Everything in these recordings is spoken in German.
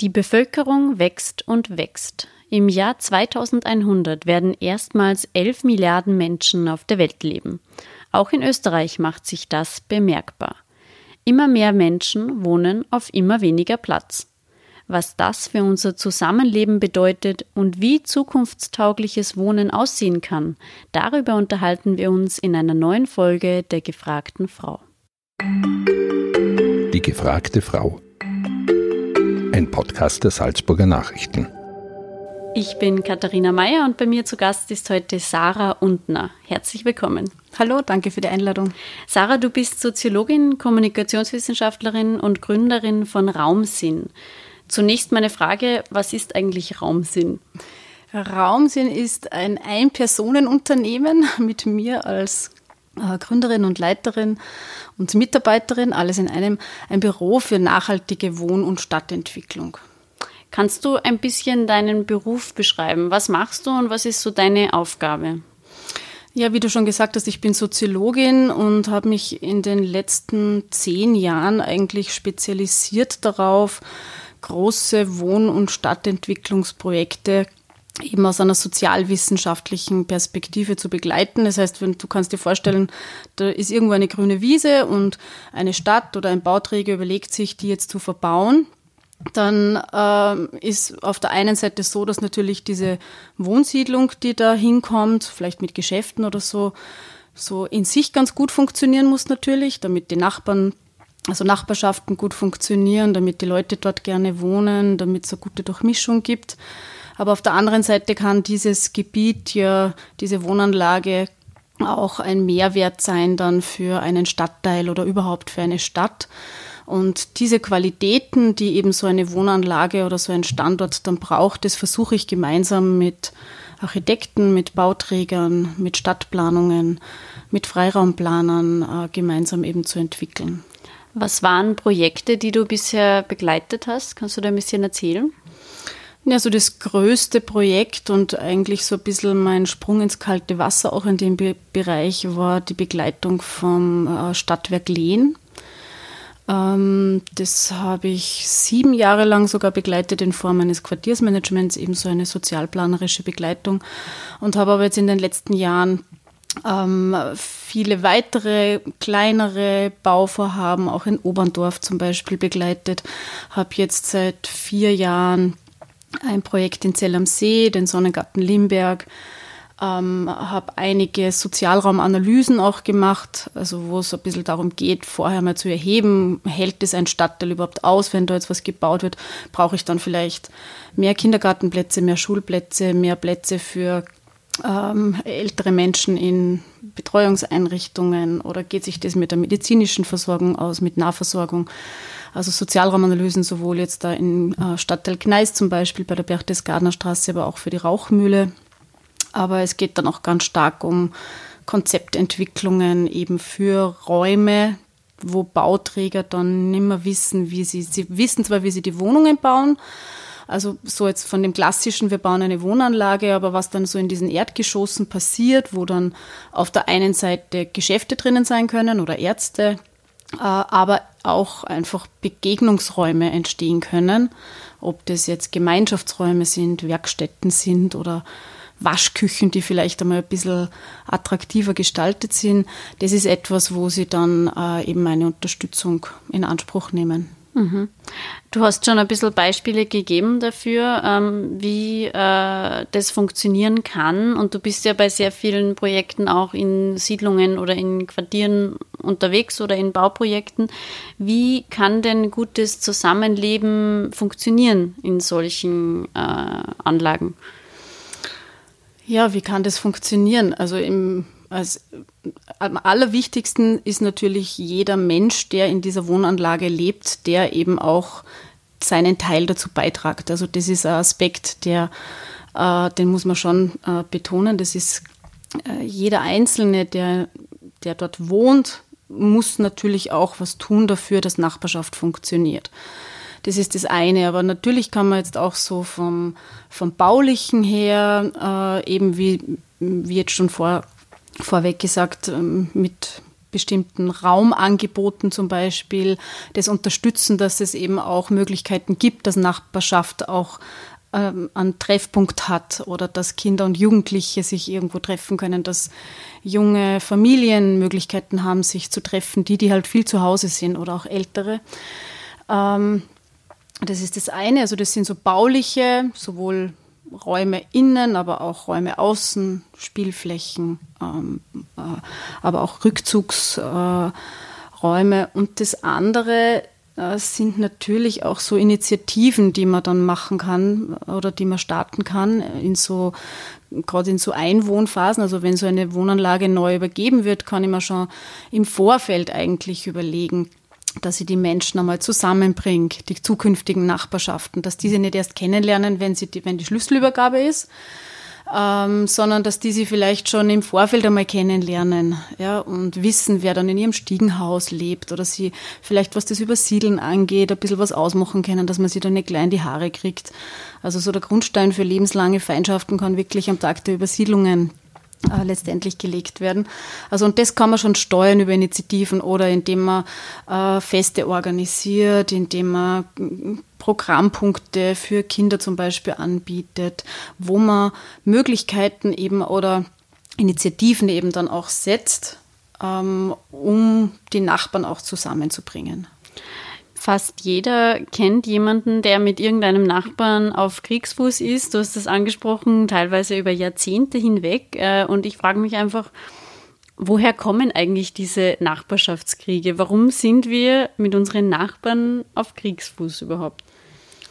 Die Bevölkerung wächst und wächst. Im Jahr 2100 werden erstmals 11 Milliarden Menschen auf der Welt leben. Auch in Österreich macht sich das bemerkbar. Immer mehr Menschen wohnen auf immer weniger Platz. Was das für unser Zusammenleben bedeutet und wie zukunftstaugliches Wohnen aussehen kann, darüber unterhalten wir uns in einer neuen Folge der gefragten Frau. Die gefragte Frau ein Podcast der Salzburger Nachrichten. Ich bin Katharina Mayer und bei mir zu Gast ist heute Sarah Undner. Herzlich willkommen. Hallo, danke für die Einladung. Sarah, du bist Soziologin, Kommunikationswissenschaftlerin und Gründerin von Raumsinn. Zunächst meine Frage, was ist eigentlich Raumsinn? Raumsinn ist ein Ein-Personen-Unternehmen mit mir als Gründerin und Leiterin und Mitarbeiterin, alles in einem, ein Büro für nachhaltige Wohn- und Stadtentwicklung. Kannst du ein bisschen deinen Beruf beschreiben? Was machst du und was ist so deine Aufgabe? Ja, wie du schon gesagt hast, ich bin Soziologin und habe mich in den letzten zehn Jahren eigentlich spezialisiert darauf, große Wohn- und Stadtentwicklungsprojekte eben aus einer sozialwissenschaftlichen Perspektive zu begleiten. Das heißt, wenn du kannst dir vorstellen, da ist irgendwo eine grüne Wiese und eine Stadt oder ein Bauträger überlegt sich, die jetzt zu verbauen. Dann äh, ist auf der einen Seite so, dass natürlich diese Wohnsiedlung, die da hinkommt, vielleicht mit Geschäften oder so, so in sich ganz gut funktionieren muss natürlich, damit die Nachbarn also Nachbarschaften gut funktionieren, damit die Leute dort gerne wohnen, damit es eine gute Durchmischung gibt. Aber auf der anderen Seite kann dieses Gebiet ja, diese Wohnanlage auch ein Mehrwert sein dann für einen Stadtteil oder überhaupt für eine Stadt. Und diese Qualitäten, die eben so eine Wohnanlage oder so ein Standort dann braucht, das versuche ich gemeinsam mit Architekten, mit Bauträgern, mit Stadtplanungen, mit Freiraumplanern äh, gemeinsam eben zu entwickeln. Was waren Projekte, die du bisher begleitet hast? Kannst du da ein bisschen erzählen? Ja, so das größte Projekt und eigentlich so ein bisschen mein Sprung ins kalte Wasser auch in dem Be Bereich war die Begleitung vom äh, Stadtwerk Lehn. Ähm, das habe ich sieben Jahre lang sogar begleitet in Form eines Quartiersmanagements, ebenso eine sozialplanerische Begleitung und habe aber jetzt in den letzten Jahren ähm, viele weitere kleinere Bauvorhaben, auch in Oberndorf zum Beispiel, begleitet. Habe jetzt seit vier Jahren ein Projekt in Zell am See, den Sonnengarten Limberg. Ähm, habe einige Sozialraumanalysen auch gemacht, also wo es ein bisschen darum geht, vorher mal zu erheben, hält es ein Stadtteil überhaupt aus, wenn da jetzt was gebaut wird, brauche ich dann vielleicht mehr Kindergartenplätze, mehr Schulplätze, mehr Plätze für ähm, ältere Menschen in Betreuungseinrichtungen oder geht sich das mit der medizinischen Versorgung aus, mit Nahversorgung? Also Sozialraumanalysen sowohl jetzt da in äh, Stadtteil Gneis zum Beispiel bei der Berchtesgadener Straße, aber auch für die Rauchmühle. Aber es geht dann auch ganz stark um Konzeptentwicklungen eben für Räume, wo Bauträger dann nicht mehr wissen, wie sie, sie wissen zwar, wie sie die Wohnungen bauen, also so jetzt von dem klassischen, wir bauen eine Wohnanlage, aber was dann so in diesen Erdgeschossen passiert, wo dann auf der einen Seite Geschäfte drinnen sein können oder Ärzte, äh, aber auch einfach Begegnungsräume entstehen können, ob das jetzt Gemeinschaftsräume sind, Werkstätten sind oder Waschküchen, die vielleicht einmal ein bisschen attraktiver gestaltet sind. Das ist etwas, wo sie dann äh, eben eine Unterstützung in Anspruch nehmen. Mhm. Du hast schon ein bisschen Beispiele gegeben dafür, ähm, wie äh, das funktionieren kann. Und du bist ja bei sehr vielen Projekten auch in Siedlungen oder in Quartieren unterwegs oder in Bauprojekten. Wie kann denn gutes Zusammenleben funktionieren in solchen äh, Anlagen? Ja, wie kann das funktionieren? Also im als, am allerwichtigsten ist natürlich jeder Mensch, der in dieser Wohnanlage lebt, der eben auch seinen Teil dazu beitragt. Also das ist ein Aspekt, der, äh, den muss man schon äh, betonen. Das ist äh, jeder Einzelne, der, der dort wohnt, muss natürlich auch was tun dafür, dass Nachbarschaft funktioniert. Das ist das eine. Aber natürlich kann man jetzt auch so vom, vom Baulichen her, äh, eben wie, wie jetzt schon vor vorweg gesagt, ähm, mit bestimmten Raumangeboten zum Beispiel, das Unterstützen, dass es eben auch Möglichkeiten gibt, dass Nachbarschaft auch ähm, einen Treffpunkt hat oder dass Kinder und Jugendliche sich irgendwo treffen können, dass junge Familien Möglichkeiten haben, sich zu treffen, die, die halt viel zu Hause sind oder auch ältere. Ähm, das ist das eine, also das sind so bauliche, sowohl Räume innen, aber auch Räume außen, Spielflächen, ähm, äh, aber auch Rückzugsräume. Äh, und das andere äh, sind natürlich auch so Initiativen, die man dann machen kann oder die man starten kann in so gerade in so Einwohnphasen, also wenn so eine Wohnanlage neu übergeben wird, kann ich mir schon im Vorfeld eigentlich überlegen, dass sie die Menschen einmal zusammenbringt, die zukünftigen Nachbarschaften, dass diese nicht erst kennenlernen, wenn, sie die, wenn die Schlüsselübergabe ist, ähm, sondern dass die sie vielleicht schon im Vorfeld einmal kennenlernen ja, und wissen, wer dann in ihrem Stiegenhaus lebt oder sie vielleicht, was das Übersiedeln angeht, ein bisschen was ausmachen können, dass man sie dann nicht gleich in die Haare kriegt. Also so der Grundstein für lebenslange Feindschaften kann wirklich am Tag der Übersiedlungen äh, letztendlich gelegt werden. Also und das kann man schon steuern über Initiativen oder indem man äh, Feste organisiert, indem man mm, Programmpunkte für Kinder zum Beispiel anbietet, wo man Möglichkeiten eben oder Initiativen eben dann auch setzt, ähm, um die Nachbarn auch zusammenzubringen. Fast jeder kennt jemanden, der mit irgendeinem Nachbarn auf Kriegsfuß ist. Du hast das angesprochen, teilweise über Jahrzehnte hinweg. Äh, und ich frage mich einfach, woher kommen eigentlich diese Nachbarschaftskriege? Warum sind wir mit unseren Nachbarn auf Kriegsfuß überhaupt?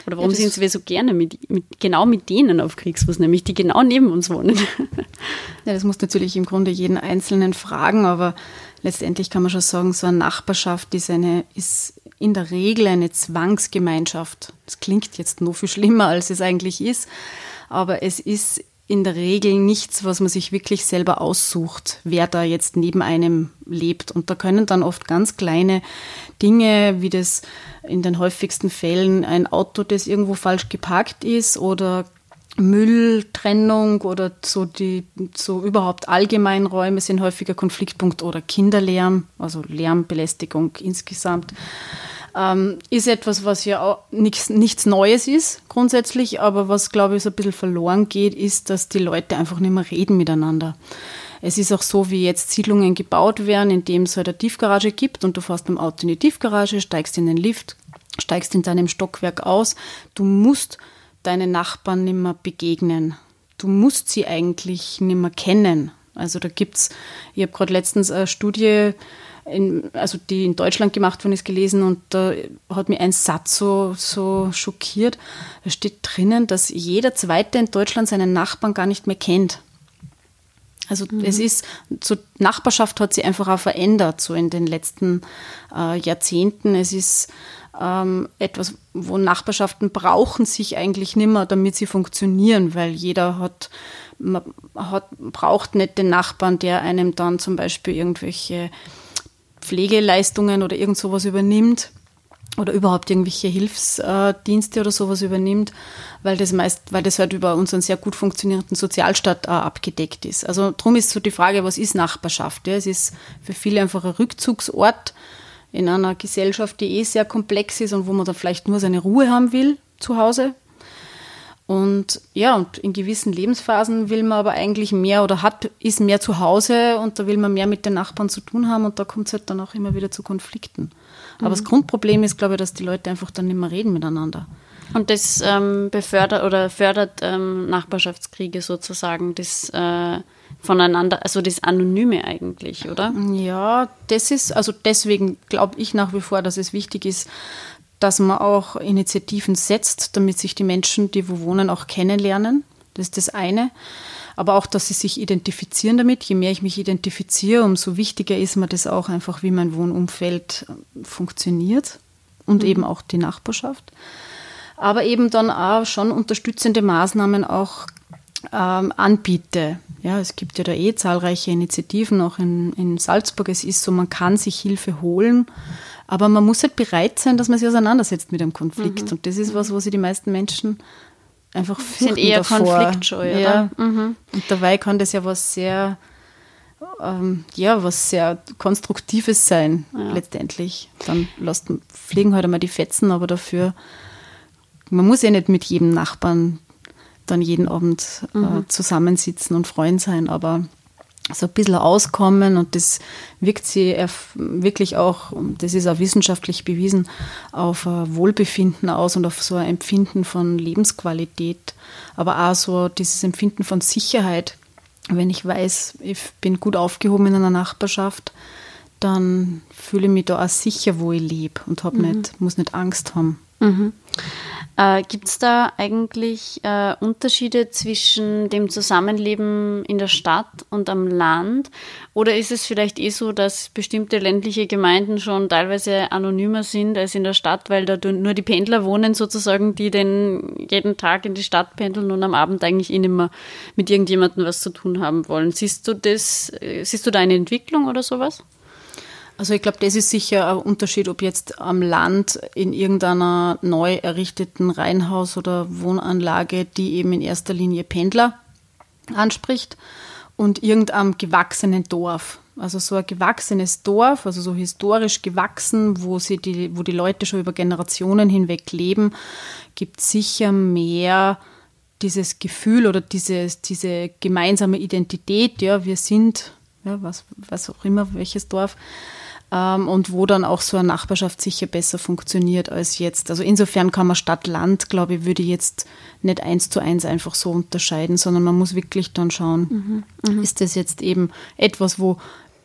Oder warum ja, sind wir so gerne mit, mit, genau mit denen auf Kriegsfuß, nämlich die genau neben uns wohnen? Ja, das muss natürlich im Grunde jeden Einzelnen fragen, aber letztendlich kann man schon sagen, so eine Nachbarschaft ist, eine, ist in der Regel eine Zwangsgemeinschaft. Das klingt jetzt nur viel schlimmer, als es eigentlich ist, aber es ist in der Regel nichts, was man sich wirklich selber aussucht, wer da jetzt neben einem lebt. Und da können dann oft ganz kleine Dinge, wie das in den häufigsten Fällen ein Auto, das irgendwo falsch geparkt ist oder Mülltrennung oder so die so überhaupt Allgemeinräume sind häufiger Konfliktpunkt oder Kinderlärm, also Lärmbelästigung insgesamt. Ähm, ist etwas, was ja auch nichts, nichts Neues ist grundsätzlich, aber was, glaube ich, so ein bisschen verloren geht, ist, dass die Leute einfach nicht mehr reden miteinander. Es ist auch so, wie jetzt Siedlungen gebaut werden, indem es halt eine Tiefgarage gibt und du fährst mit Auto in die Tiefgarage, steigst in den Lift, steigst in deinem Stockwerk aus. Du musst deinen Nachbarn nicht mehr begegnen. Du musst sie eigentlich nicht mehr kennen. Also da gibt es, ich habe gerade letztens eine Studie, in, also die in Deutschland gemacht worden ist, gelesen und da hat mir ein Satz so, so schockiert. Da steht drinnen, dass jeder Zweite in Deutschland seinen Nachbarn gar nicht mehr kennt. Also mhm. es ist, so Nachbarschaft hat sich einfach auch verändert, so in den letzten äh, Jahrzehnten. Es ist ähm, etwas, wo Nachbarschaften brauchen sich eigentlich nimmer, damit sie funktionieren, weil jeder hat, man hat, braucht nicht den Nachbarn, der einem dann zum Beispiel irgendwelche Pflegeleistungen oder irgend sowas übernimmt oder überhaupt irgendwelche Hilfsdienste oder sowas übernimmt, weil das meist, weil das halt über unseren sehr gut funktionierenden Sozialstaat äh, abgedeckt ist. Also darum ist so die Frage, was ist Nachbarschaft? Ja? Es ist für viele einfach ein Rückzugsort in einer Gesellschaft, die eh sehr komplex ist und wo man dann vielleicht nur seine Ruhe haben will zu Hause. Und ja, und in gewissen Lebensphasen will man aber eigentlich mehr oder hat, ist mehr zu Hause und da will man mehr mit den Nachbarn zu tun haben und da kommt es halt dann auch immer wieder zu Konflikten. Aber mhm. das Grundproblem ist, glaube ich, dass die Leute einfach dann nicht mehr reden miteinander. Und das ähm, befördert oder fördert ähm, Nachbarschaftskriege sozusagen, das äh, voneinander, also das Anonyme eigentlich, oder? Ja, das ist, also deswegen glaube ich nach wie vor, dass es wichtig ist, dass man auch Initiativen setzt, damit sich die Menschen, die wo wohnen, auch kennenlernen. Das ist das eine. Aber auch, dass sie sich identifizieren damit. Je mehr ich mich identifiziere, umso wichtiger ist mir das auch einfach, wie mein Wohnumfeld funktioniert und mhm. eben auch die Nachbarschaft. Aber eben dann auch schon unterstützende Maßnahmen auch ähm, anbiete. Ja, es gibt ja da eh zahlreiche Initiativen, auch in, in Salzburg. Es ist so, man kann sich Hilfe holen, aber man muss halt bereit sein, dass man sich auseinandersetzt mit einem Konflikt. Mhm. Und das ist was, wo sich die meisten Menschen einfach fürchten Sind eher davor. konfliktscheu, ja. Mhm. Und dabei kann das ja was sehr ähm, ja, was sehr Konstruktives sein, ja. letztendlich. Dann lässt, fliegen halt einmal die Fetzen, aber dafür, man muss ja nicht mit jedem Nachbarn dann jeden Abend äh, mhm. äh, zusammensitzen und Freund sein, aber so ein bisschen auskommen und das wirkt sie wirklich auch, das ist auch wissenschaftlich bewiesen, auf Wohlbefinden aus und auf so ein Empfinden von Lebensqualität, aber auch so dieses Empfinden von Sicherheit. Wenn ich weiß, ich bin gut aufgehoben in einer Nachbarschaft, dann fühle ich mich da auch sicher, wo ich lebe und hab mhm. nicht, muss nicht Angst haben. Mhm. Äh, Gibt es da eigentlich äh, Unterschiede zwischen dem Zusammenleben in der Stadt und am Land? Oder ist es vielleicht eh so, dass bestimmte ländliche Gemeinden schon teilweise anonymer sind als in der Stadt, weil da nur die Pendler wohnen sozusagen, die den jeden Tag in die Stadt pendeln und am Abend eigentlich eh nicht mehr mit irgendjemandem was zu tun haben wollen? Siehst du das, äh, siehst du da eine Entwicklung oder sowas? Also ich glaube, das ist sicher ein Unterschied, ob jetzt am Land in irgendeiner neu errichteten Reihenhaus oder Wohnanlage, die eben in erster Linie Pendler anspricht und irgendeinem gewachsenen Dorf. Also so ein gewachsenes Dorf, also so historisch gewachsen, wo, sie die, wo die Leute schon über Generationen hinweg leben, gibt sicher mehr dieses Gefühl oder dieses, diese gemeinsame Identität, ja, wir sind, ja, was, was auch immer, welches Dorf, ähm, und wo dann auch so eine Nachbarschaft sicher besser funktioniert als jetzt. Also insofern kann man Stadt-Land, glaube ich, würde jetzt nicht eins zu eins einfach so unterscheiden, sondern man muss wirklich dann schauen, mhm. Mhm. ist das jetzt eben etwas, wo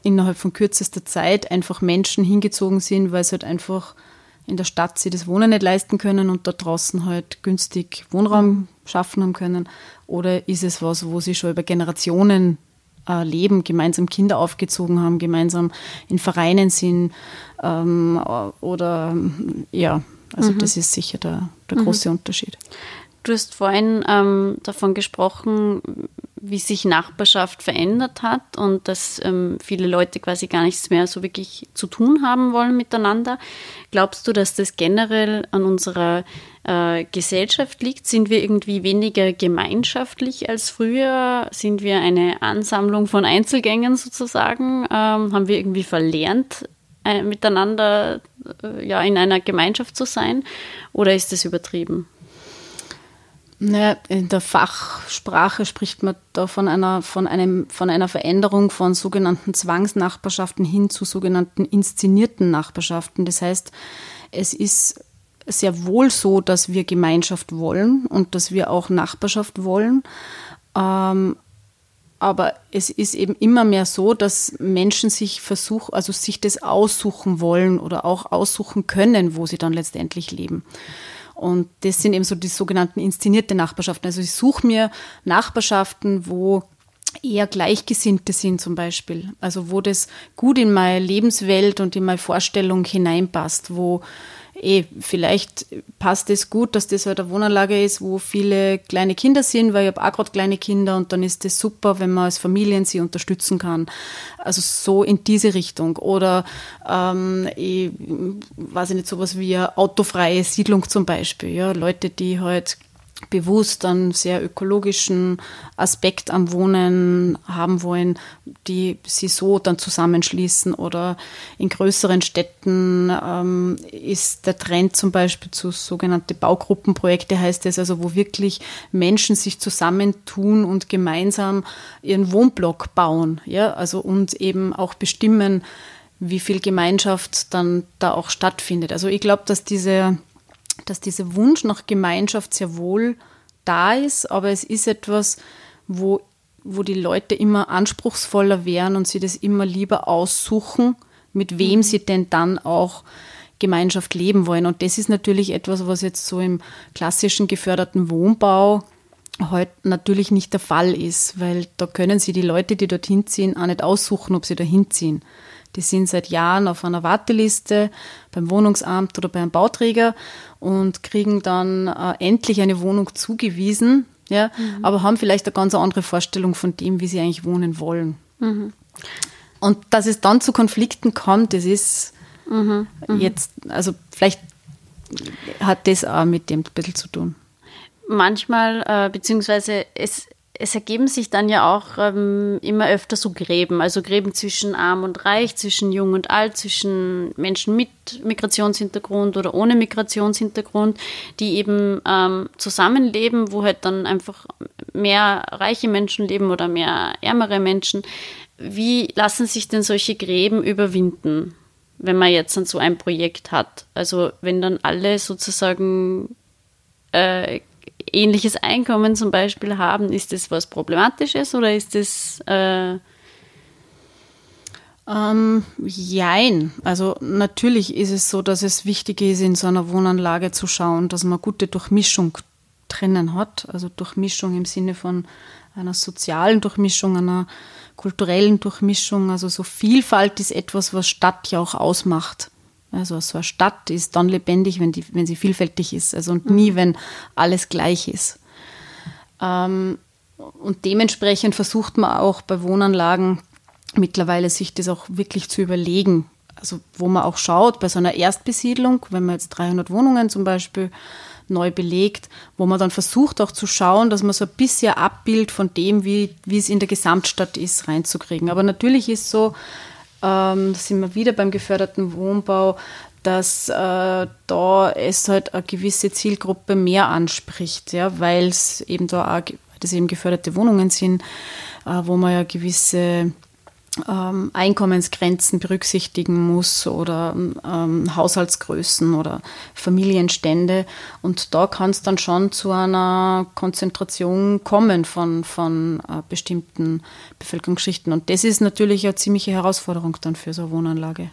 innerhalb von kürzester Zeit einfach Menschen hingezogen sind, weil sie halt einfach in der Stadt sie das Wohnen nicht leisten können und da draußen halt günstig Wohnraum schaffen haben können? Oder ist es was, wo sie schon über Generationen äh, leben, gemeinsam Kinder aufgezogen haben, gemeinsam in Vereinen sind ähm, oder ja, also mhm. das ist sicher der, der große mhm. Unterschied. Du hast vorhin ähm, davon gesprochen, wie sich Nachbarschaft verändert hat und dass ähm, viele Leute quasi gar nichts mehr so wirklich zu tun haben wollen miteinander. Glaubst du, dass das generell an unserer äh, Gesellschaft liegt? Sind wir irgendwie weniger gemeinschaftlich als früher? Sind wir eine Ansammlung von Einzelgängen sozusagen? Ähm, haben wir irgendwie verlernt, äh, miteinander äh, ja, in einer Gemeinschaft zu sein? Oder ist das übertrieben? Naja, in der Fachsprache spricht man da von einer, von, einem, von einer Veränderung von sogenannten Zwangsnachbarschaften hin zu sogenannten inszenierten Nachbarschaften. Das heißt, es ist sehr wohl so, dass wir Gemeinschaft wollen und dass wir auch Nachbarschaft wollen. Ähm, aber es ist eben immer mehr so, dass Menschen sich versuchen, also sich das aussuchen wollen oder auch aussuchen können, wo sie dann letztendlich leben. Und das sind eben so die sogenannten inszenierte Nachbarschaften. Also ich suche mir Nachbarschaften, wo eher Gleichgesinnte sind zum Beispiel. Also wo das gut in meine Lebenswelt und in meine Vorstellung hineinpasst, wo eh, vielleicht passt es gut, dass das halt eine Wohnanlage ist, wo viele kleine Kinder sind, weil ich habe auch gerade kleine Kinder und dann ist das super, wenn man als Familien sie unterstützen kann. Also so in diese Richtung. Oder ähm, ich weiß ich nicht, sowas wie eine autofreie Siedlung zum Beispiel. Ja, Leute, die halt bewusst einen sehr ökologischen Aspekt am Wohnen haben wollen, die sie so dann zusammenschließen. Oder in größeren Städten ähm, ist der Trend zum Beispiel zu sogenannte Baugruppenprojekte, heißt es also, wo wirklich Menschen sich zusammentun und gemeinsam ihren Wohnblock bauen. Ja, also und eben auch bestimmen, wie viel Gemeinschaft dann da auch stattfindet. Also ich glaube, dass diese dass dieser Wunsch nach Gemeinschaft sehr wohl da ist, aber es ist etwas, wo, wo die Leute immer anspruchsvoller werden und sie das immer lieber aussuchen, mit wem mhm. sie denn dann auch Gemeinschaft leben wollen. Und das ist natürlich etwas, was jetzt so im klassischen geförderten Wohnbau heute natürlich nicht der Fall ist, weil da können sie die Leute, die dorthin ziehen, auch nicht aussuchen, ob sie dahin ziehen. Die sind seit Jahren auf einer Warteliste beim Wohnungsamt oder beim Bauträger und kriegen dann äh, endlich eine Wohnung zugewiesen, ja, mhm. aber haben vielleicht eine ganz andere Vorstellung von dem, wie sie eigentlich wohnen wollen. Mhm. Und dass es dann zu Konflikten kommt, das ist mhm. mhm. jetzt, also vielleicht hat das auch mit dem ein bisschen zu tun. Manchmal, äh, beziehungsweise es es ergeben sich dann ja auch ähm, immer öfter so Gräben, also Gräben zwischen arm und reich, zwischen jung und alt, zwischen Menschen mit Migrationshintergrund oder ohne Migrationshintergrund, die eben ähm, zusammenleben, wo halt dann einfach mehr reiche Menschen leben oder mehr ärmere Menschen. Wie lassen sich denn solche Gräben überwinden, wenn man jetzt dann so ein Projekt hat? Also wenn dann alle sozusagen äh, ähnliches Einkommen zum Beispiel haben, ist das was Problematisches oder ist das äh ähm, jein. Also natürlich ist es so, dass es wichtig ist, in so einer Wohnanlage zu schauen, dass man gute Durchmischung drinnen hat. Also Durchmischung im Sinne von einer sozialen Durchmischung, einer kulturellen Durchmischung. Also so Vielfalt ist etwas, was Stadt ja auch ausmacht. Also so eine Stadt ist dann lebendig, wenn, die, wenn sie vielfältig ist. Also und nie, mhm. wenn alles gleich ist. Ähm, und dementsprechend versucht man auch bei Wohnanlagen mittlerweile sich das auch wirklich zu überlegen. Also wo man auch schaut, bei so einer Erstbesiedlung, wenn man jetzt 300 Wohnungen zum Beispiel neu belegt, wo man dann versucht auch zu schauen, dass man so ein bisschen Abbild von dem, wie, wie es in der Gesamtstadt ist, reinzukriegen. Aber natürlich ist so, ähm, da sind wir wieder beim geförderten Wohnbau, dass äh, da es halt eine gewisse Zielgruppe mehr anspricht, ja, weil es eben da auch, das eben geförderte Wohnungen sind, äh, wo man ja gewisse ähm, Einkommensgrenzen berücksichtigen muss oder ähm, Haushaltsgrößen oder Familienstände. Und da kann es dann schon zu einer Konzentration kommen von, von äh, bestimmten Bevölkerungsschichten. Und das ist natürlich eine ziemliche Herausforderung dann für so eine Wohnanlage.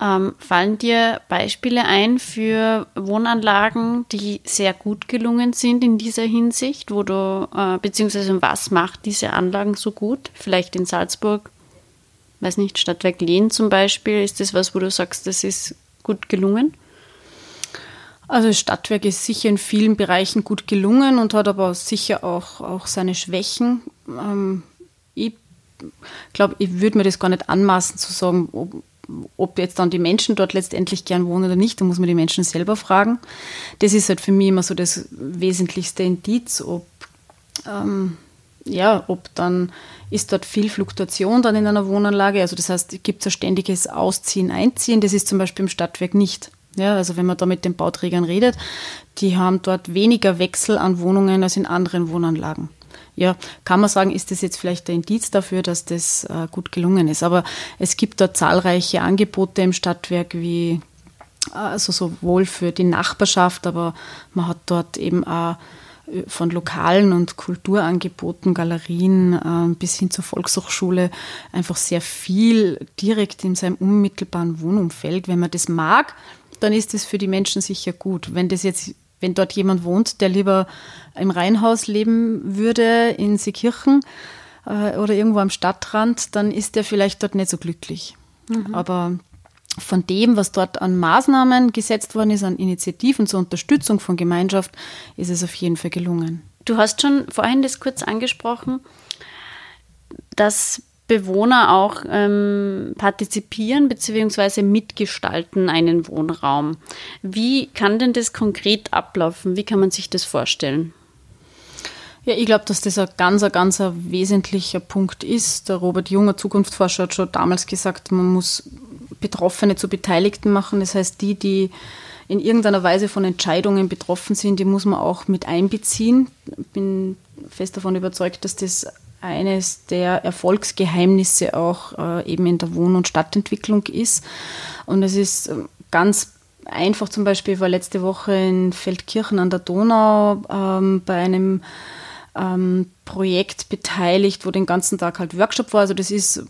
Ähm, fallen dir Beispiele ein für Wohnanlagen, die sehr gut gelungen sind in dieser Hinsicht, wo du, äh, beziehungsweise was macht diese Anlagen so gut? Vielleicht in Salzburg, weiß nicht, Stadtwerk Lehn zum Beispiel, ist das was, wo du sagst, das ist gut gelungen? Also das Stadtwerk ist sicher in vielen Bereichen gut gelungen und hat aber sicher auch, auch seine Schwächen. Ähm, ich glaube, ich würde mir das gar nicht anmaßen zu sagen, ob, ob jetzt dann die Menschen dort letztendlich gern wohnen oder nicht, da muss man die Menschen selber fragen. Das ist halt für mich immer so das wesentlichste Indiz, ob, ähm, ja, ob dann ist dort viel Fluktuation dann in einer Wohnanlage. Also das heißt, gibt es ein ständiges Ausziehen, Einziehen. Das ist zum Beispiel im Stadtwerk nicht. Ja, also wenn man da mit den Bauträgern redet, die haben dort weniger Wechsel an Wohnungen als in anderen Wohnanlagen ja, kann man sagen, ist das jetzt vielleicht ein Indiz dafür, dass das äh, gut gelungen ist. Aber es gibt da zahlreiche Angebote im Stadtwerk, wie also sowohl für die Nachbarschaft, aber man hat dort eben auch äh, von lokalen und Kulturangeboten, Galerien äh, bis hin zur Volkshochschule einfach sehr viel direkt in seinem unmittelbaren Wohnumfeld. Wenn man das mag, dann ist das für die Menschen sicher gut. Wenn das jetzt wenn dort jemand wohnt, der lieber im Reihenhaus leben würde in Seekirchen äh, oder irgendwo am Stadtrand, dann ist der vielleicht dort nicht so glücklich. Mhm. Aber von dem, was dort an Maßnahmen gesetzt worden ist, an Initiativen zur Unterstützung von Gemeinschaft, ist es auf jeden Fall gelungen. Du hast schon vorhin das kurz angesprochen, dass Bewohner auch ähm, partizipieren bzw. mitgestalten einen Wohnraum. Wie kann denn das konkret ablaufen? Wie kann man sich das vorstellen? Ja, ich glaube, dass das ein ganz, ganz ein wesentlicher Punkt ist. Der Robert Junger, Zukunftsforscher, hat schon damals gesagt, man muss Betroffene zu Beteiligten machen. Das heißt, die, die in irgendeiner Weise von Entscheidungen betroffen sind, die muss man auch mit einbeziehen. Ich bin fest davon überzeugt, dass das eines der Erfolgsgeheimnisse auch äh, eben in der Wohn- und Stadtentwicklung ist. Und es ist ähm, ganz einfach zum Beispiel, war letzte Woche in Feldkirchen an der Donau ähm, bei einem ähm, Projekt beteiligt, wo den ganzen Tag halt Workshop war. Also das ist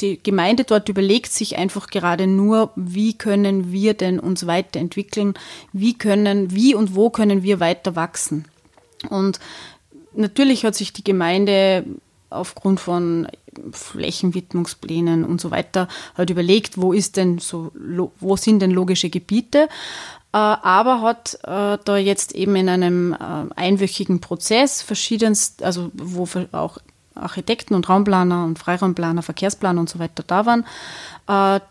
die Gemeinde dort überlegt sich einfach gerade nur, wie können wir denn uns weiterentwickeln, wie können, wie und wo können wir weiter wachsen. Und natürlich hat sich die Gemeinde aufgrund von Flächenwidmungsplänen und so weiter halt überlegt, wo ist denn so, wo sind denn logische Gebiete, äh, aber hat äh, da jetzt eben in einem äh, einwöchigen Prozess verschiedenst, also wo auch Architekten und Raumplaner und Freiraumplaner, Verkehrsplaner und so weiter da waren,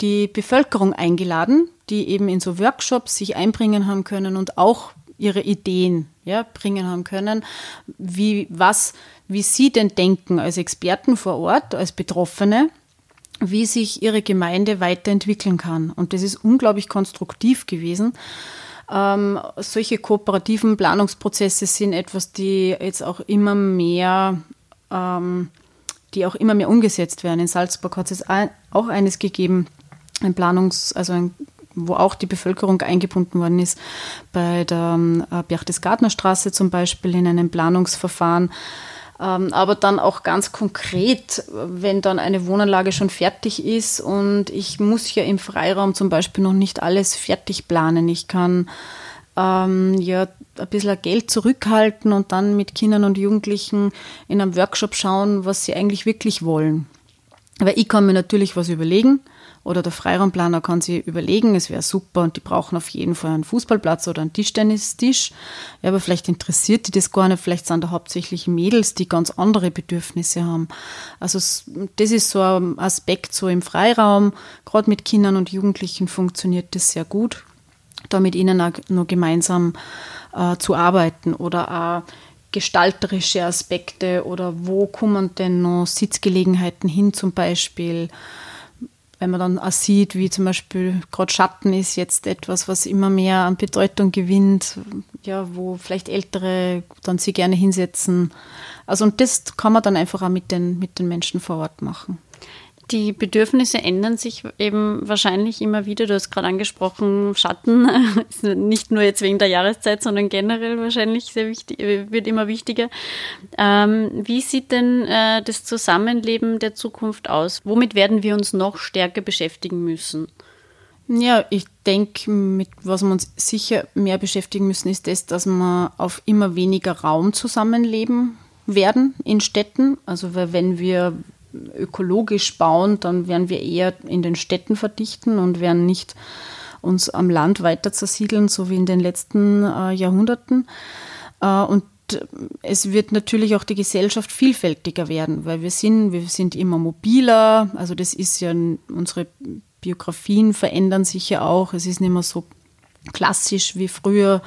die Bevölkerung eingeladen, die eben in so Workshops sich einbringen haben können und auch ihre Ideen ja, bringen haben können, wie, was, wie Sie denn denken als Experten vor Ort, als Betroffene, wie sich Ihre Gemeinde weiterentwickeln kann. Und das ist unglaublich konstruktiv gewesen. Ähm, solche kooperativen Planungsprozesse sind etwas, die jetzt auch immer mehr, ähm, die auch immer mehr umgesetzt werden. In Salzburg hat es auch eines gegeben, ein Planungs-, also ein wo auch die Bevölkerung eingebunden worden ist, bei der äh, Berchtesgadener Straße zum Beispiel in einem Planungsverfahren. Ähm, aber dann auch ganz konkret, wenn dann eine Wohnanlage schon fertig ist und ich muss ja im Freiraum zum Beispiel noch nicht alles fertig planen. Ich kann ähm, ja ein bisschen Geld zurückhalten und dann mit Kindern und Jugendlichen in einem Workshop schauen, was sie eigentlich wirklich wollen. Weil ich kann mir natürlich was überlegen oder der Freiraumplaner kann sich überlegen, es wäre super und die brauchen auf jeden Fall einen Fußballplatz oder einen Tischtennistisch. Ja, aber vielleicht interessiert die das gar nicht, vielleicht sind da hauptsächlich Mädels, die ganz andere Bedürfnisse haben. Also das ist so ein Aspekt so im Freiraum, gerade mit Kindern und Jugendlichen funktioniert das sehr gut, da mit ihnen auch nur gemeinsam äh, zu arbeiten oder auch gestalterische Aspekte oder wo kommen denn noch Sitzgelegenheiten hin zum Beispiel wenn man dann auch sieht, wie zum Beispiel gerade Schatten ist jetzt etwas, was immer mehr an Bedeutung gewinnt, ja, wo vielleicht Ältere dann sie gerne hinsetzen. Also und das kann man dann einfach auch mit den, mit den Menschen vor Ort machen. Die Bedürfnisse ändern sich eben wahrscheinlich immer wieder. Du hast gerade angesprochen, Schatten, nicht nur jetzt wegen der Jahreszeit, sondern generell wahrscheinlich sehr wichtig, wird immer wichtiger. Ähm, wie sieht denn äh, das Zusammenleben der Zukunft aus? Womit werden wir uns noch stärker beschäftigen müssen? Ja, ich denke, mit was wir uns sicher mehr beschäftigen müssen, ist das, dass wir auf immer weniger Raum zusammenleben werden in Städten. Also wenn wir ökologisch bauen, dann werden wir eher in den Städten verdichten und werden nicht uns am Land weiter zersiedeln, so wie in den letzten äh, Jahrhunderten. Äh, und es wird natürlich auch die Gesellschaft vielfältiger werden, weil wir sind, wir sind immer mobiler. Also das ist ja unsere Biografien verändern sich ja auch. Es ist nicht mehr so klassisch wie früher.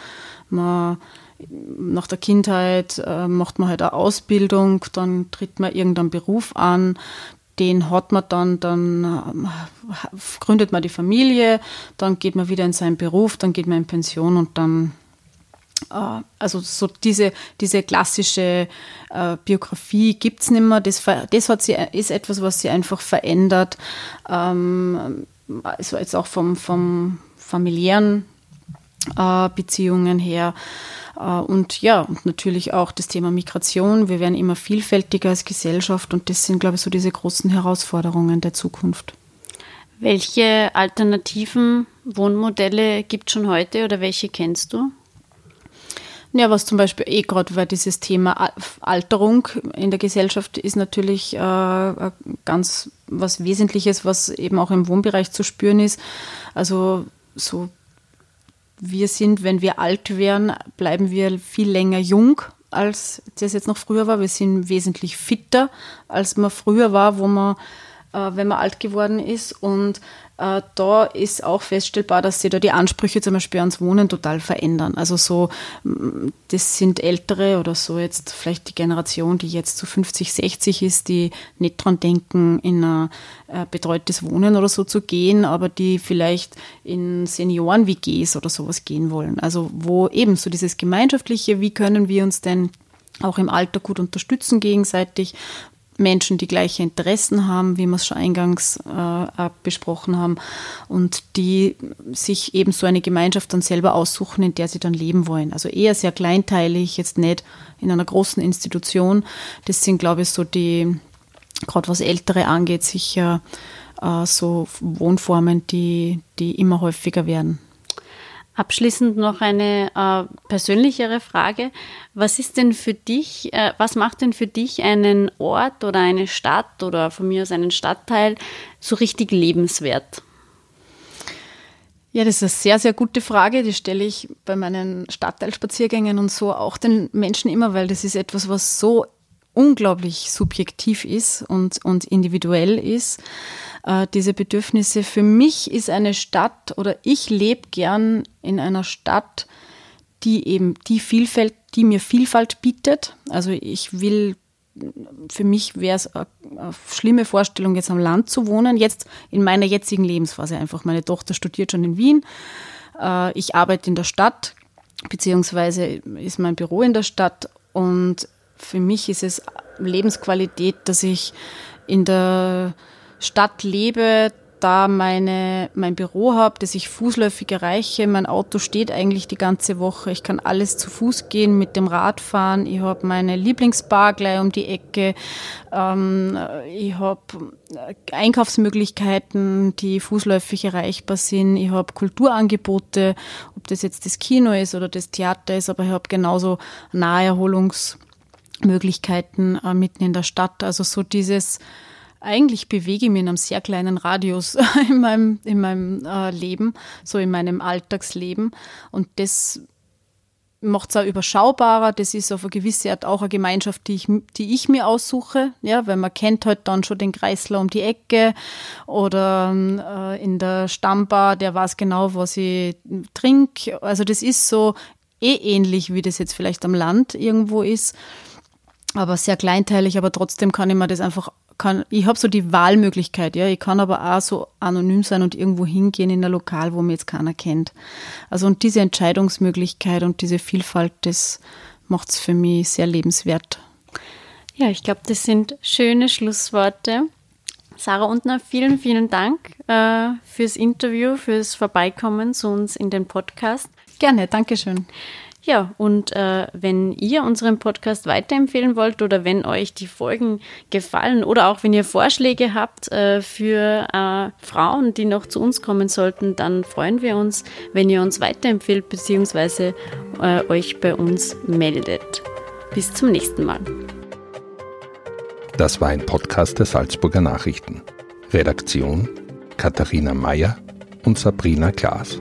Man nach der Kindheit äh, macht man halt eine Ausbildung, dann tritt man irgendeinen Beruf an, den hat man dann, dann äh, gründet man die Familie, dann geht man wieder in seinen Beruf, dann geht man in Pension und dann äh, also so diese, diese klassische äh, Biografie gibt es nicht mehr. Das, das hat sie, ist etwas, was sie einfach verändert. Ähm, also jetzt auch vom, vom familiären äh, Beziehungen her. Äh, und ja, und natürlich auch das Thema Migration. Wir werden immer vielfältiger als Gesellschaft und das sind, glaube ich, so diese großen Herausforderungen der Zukunft. Welche alternativen Wohnmodelle gibt es schon heute oder welche kennst du? Ja, was zum Beispiel eh gerade, weil dieses Thema Alterung in der Gesellschaft ist natürlich äh, ganz was Wesentliches, was eben auch im Wohnbereich zu spüren ist. Also so wir sind, wenn wir alt werden, bleiben wir viel länger jung, als das jetzt noch früher war. Wir sind wesentlich fitter, als man früher war, wo man, äh, wenn man alt geworden ist. Und äh, da ist auch feststellbar, dass sich da die Ansprüche zum Beispiel ans Wohnen total verändern. Also so, das sind ältere oder so jetzt vielleicht die Generation, die jetzt so 50, 60 ist, die nicht dran denken, in ein äh, betreutes Wohnen oder so zu gehen, aber die vielleicht in Senioren-WGs oder sowas gehen wollen. Also wo eben so dieses Gemeinschaftliche, wie können wir uns denn auch im Alter gut unterstützen gegenseitig, Menschen, die gleiche Interessen haben, wie wir es schon eingangs äh, besprochen haben, und die sich eben so eine Gemeinschaft dann selber aussuchen, in der sie dann leben wollen. Also eher sehr kleinteilig, jetzt nicht in einer großen Institution. Das sind, glaube ich, so die, gerade was Ältere angeht, sicher äh, so Wohnformen, die, die immer häufiger werden. Abschließend noch eine äh, persönlichere Frage. Was ist denn für dich, äh, was macht denn für dich einen Ort oder eine Stadt oder von mir aus einen Stadtteil so richtig lebenswert? Ja, das ist eine sehr, sehr gute Frage. Die stelle ich bei meinen Stadtteilspaziergängen und so auch den Menschen immer, weil das ist etwas, was so unglaublich subjektiv ist und, und individuell ist äh, diese Bedürfnisse. Für mich ist eine Stadt oder ich lebe gern in einer Stadt, die eben die Vielfalt, die mir Vielfalt bietet. Also ich will, für mich wäre es eine, schlimme Vorstellung, jetzt am Land zu wohnen. Jetzt in meiner jetzigen Lebensphase einfach. Meine Tochter studiert schon in Wien. Äh, ich arbeite in der Stadt, beziehungsweise ist mein Büro in der Stadt. Und für mich ist es Lebensqualität, dass ich in der Stadt lebe, da meine, mein Büro habe, das ich fußläufig erreiche. Mein Auto steht eigentlich die ganze Woche. Ich kann alles zu Fuß gehen, mit dem Rad fahren. Ich habe meine Lieblingsbar gleich um die Ecke. Ähm, ich habe Einkaufsmöglichkeiten, die fußläufig erreichbar sind. Ich habe Kulturangebote, ob das jetzt das Kino ist oder das Theater ist, aber ich habe genauso Naherholungsmöglichkeiten äh, mitten in der Stadt. Also so dieses eigentlich bewege ich mich in einem sehr kleinen Radius in meinem, in meinem äh, Leben, so in meinem Alltagsleben. Und das macht es auch überschaubarer. Das ist auf eine gewisse Art auch eine Gemeinschaft, die ich, die ich mir aussuche, ja, weil man kennt halt dann schon den Kreisler um die Ecke oder äh, in der Stammbar, der weiß genau, was ich trinke. Also das ist so eh ähnlich, wie das jetzt vielleicht am Land irgendwo ist, aber sehr kleinteilig, aber trotzdem kann ich mir das einfach kann, ich habe so die Wahlmöglichkeit, ja. Ich kann aber auch so anonym sein und irgendwo hingehen in ein Lokal, wo mir jetzt keiner kennt. Also und diese Entscheidungsmöglichkeit und diese Vielfalt, das macht es für mich sehr lebenswert. Ja, ich glaube, das sind schöne Schlussworte. Sarah Untner, vielen, vielen Dank äh, fürs Interview, fürs Vorbeikommen zu uns in den Podcast. Gerne, Dankeschön. Ja, und äh, wenn ihr unseren Podcast weiterempfehlen wollt oder wenn euch die Folgen gefallen oder auch wenn ihr Vorschläge habt äh, für äh, Frauen, die noch zu uns kommen sollten, dann freuen wir uns, wenn ihr uns weiterempfehlt bzw. Äh, euch bei uns meldet. Bis zum nächsten Mal. Das war ein Podcast der Salzburger Nachrichten. Redaktion Katharina Mayer und Sabrina Klaas.